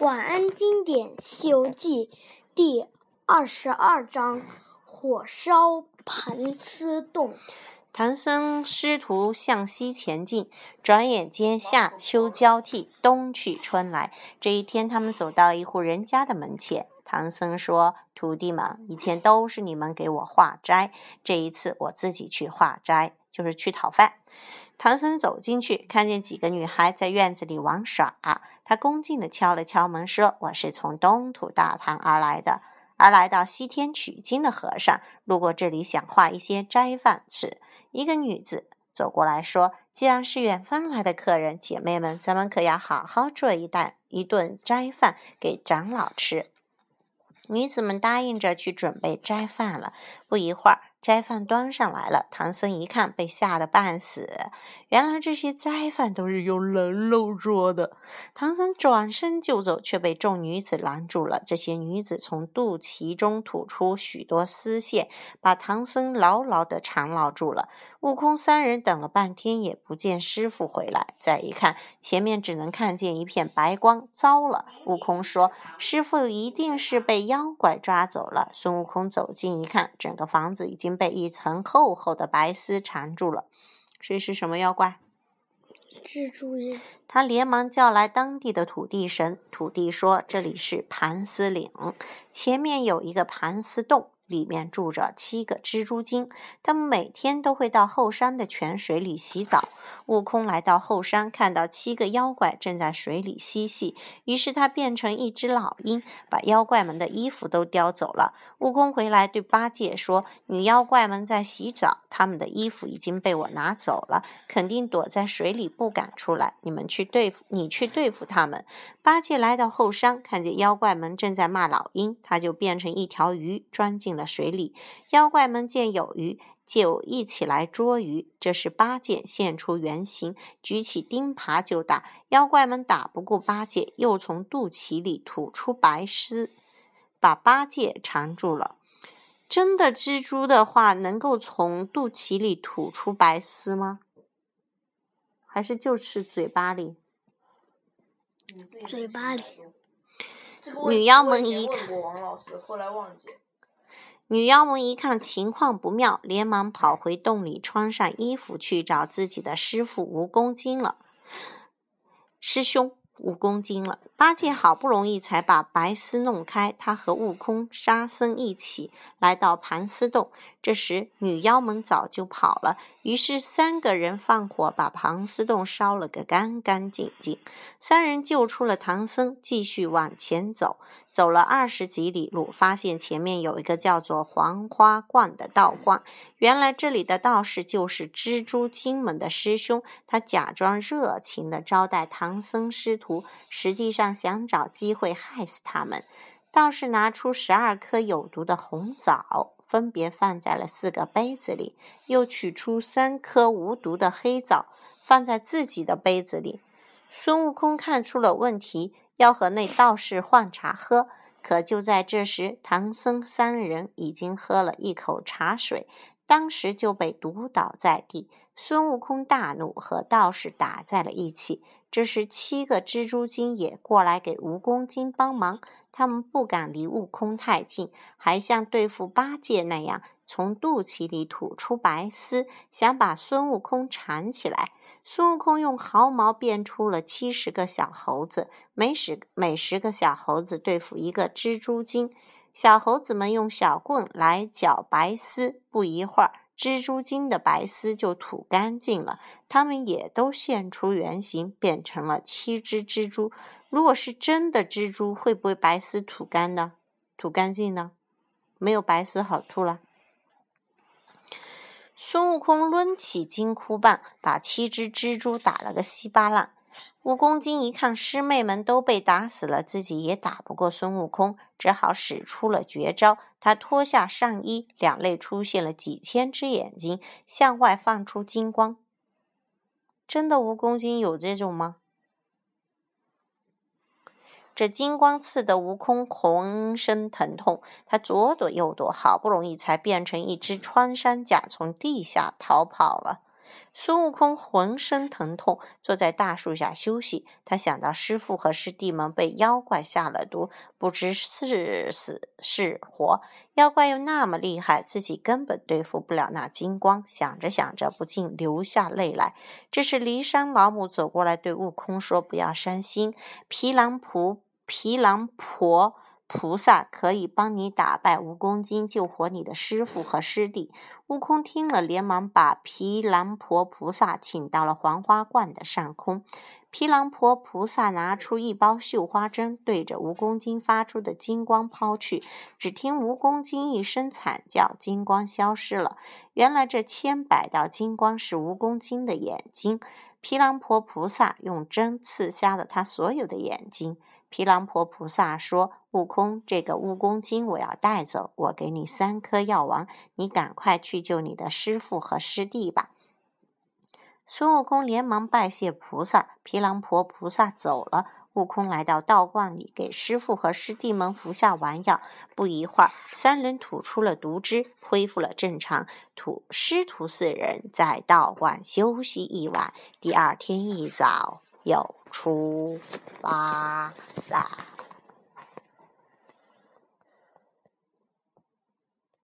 晚安经典《西游记》第二十二章：火烧盘丝洞。唐僧师徒向西前进，转眼间夏秋交替，冬去春来。这一天，他们走到了一户人家的门前。唐僧说：“徒弟们，以前都是你们给我化斋，这一次我自己去化斋，就是去讨饭。”唐僧走进去，看见几个女孩在院子里玩耍。他恭敬地敲了敲门，说：“我是从东土大唐而来的，而来到西天取经的和尚，路过这里想化一些斋饭吃。”一个女子走过来说：“既然是远方来的客人，姐妹们，咱们可要好好做一担一顿斋饭给长老吃。”女子们答应着去准备斋饭了。不一会儿，斋饭端上来了。唐僧一看，被吓得半死。原来这些斋饭都是用人肉做的。唐僧转身就走，却被众女子拦住了。这些女子从肚脐中吐出许多丝线，把唐僧牢牢地缠牢住了。悟空三人等了半天，也不见师傅回来。再一看，前面只能看见一片白光。糟了！悟空说：“师傅一定是被妖怪抓走了。”孙悟空走近一看，整个房子已经被一层厚厚的白丝缠住了。这是什么妖怪？蜘蛛人。他连忙叫来当地的土地神。土地说：“这里是盘丝岭，前面有一个盘丝洞。”里面住着七个蜘蛛精，他们每天都会到后山的泉水里洗澡。悟空来到后山，看到七个妖怪正在水里嬉戏，于是他变成一只老鹰，把妖怪们的衣服都叼走了。悟空回来对八戒说：“女妖怪们在洗澡，他们的衣服已经被我拿走了，肯定躲在水里不敢出来。你们去对付，你去对付他们。”八戒来到后山，看见妖怪们正在骂老鹰，他就变成一条鱼，钻进了水里。妖怪们见有鱼，就一起来捉鱼。这时八戒现出原形，举起钉耙就打。妖怪们打不过八戒，又从肚脐里吐出白丝，把八戒缠住了。真的蜘蛛的话，能够从肚脐里吐出白丝吗？还是就是嘴巴里？嘴巴里。女妖们一看，女妖们一看情况不妙，连忙跑回洞里，穿上衣服去找自己的师傅蜈蚣精了。师兄。蜈蚣精了，八戒好不容易才把白丝弄开。他和悟空、沙僧一起来到盘丝洞，这时女妖们早就跑了。于是三个人放火把盘丝洞烧了个干干净净。三人救出了唐僧，继续往前走。走了二十几里路，发现前面有一个叫做黄花观的道观。原来这里的道士就是蜘蛛精们的师兄，他假装热情地招待唐僧师徒，实际上想找机会害死他们。道士拿出十二颗有毒的红枣，分别放在了四个杯子里，又取出三颗无毒的黑枣，放在自己的杯子里。孙悟空看出了问题。要和那道士换茶喝，可就在这时，唐僧三人已经喝了一口茶水，当时就被毒倒在地。孙悟空大怒，和道士打在了一起。这时，七个蜘蛛精也过来给蜈蚣精帮忙。他们不敢离悟空太近，还像对付八戒那样，从肚脐里吐出白丝，想把孙悟空缠起来。孙悟空用毫毛变出了七十个小猴子，每十每十个小猴子对付一个蜘蛛精。小猴子们用小棍来搅白丝，不一会儿，蜘蛛精的白丝就吐干净了。他们也都现出原形，变成了七只蜘蛛。如果是真的蜘蛛，会不会白丝吐干呢？吐干净呢？没有白丝好吐了。孙悟空抡起金箍棒，把七只蜘蛛打了个稀巴烂。蜈蚣精一看师妹们都被打死了，自己也打不过孙悟空，只好使出了绝招。他脱下上衣，两肋出现了几千只眼睛，向外放出金光。真的蜈蚣精有这种吗？这金光刺得悟空浑身疼痛，他左躲右躲，好不容易才变成一只穿山甲，从地下逃跑了。孙悟空浑身疼痛，坐在大树下休息。他想到师傅和师弟们被妖怪下了毒，不知是死是活。妖怪又那么厉害，自己根本对付不了那金光。想着想着，不禁流下泪来。这时，骊山老母走过来，对悟空说：“不要伤心，毗蓝婆，毗蓝婆。”菩萨可以帮你打败蜈蚣精，救活你的师傅和师弟。悟空听了，连忙把毗蓝婆菩萨请到了黄花观的上空。毗蓝婆菩萨拿出一包绣花针，对着蜈蚣精发出的金光抛去。只听蜈蚣精一声惨叫，金光消失了。原来这千百道金光是蜈蚣精的眼睛。毗蓝婆菩萨用针刺瞎了他所有的眼睛。毗蓝婆菩萨说：“悟空，这个蜈蚣精我要带走，我给你三颗药丸，你赶快去救你的师傅和师弟吧。”孙悟空连忙拜谢菩萨，毗蓝婆菩萨走了。悟空来到道观里，给师傅和师弟们服下丸药。不一会儿，三人吐出了毒汁，恢复了正常。徒师徒四人在道观休息一晚，第二天一早。又出发了！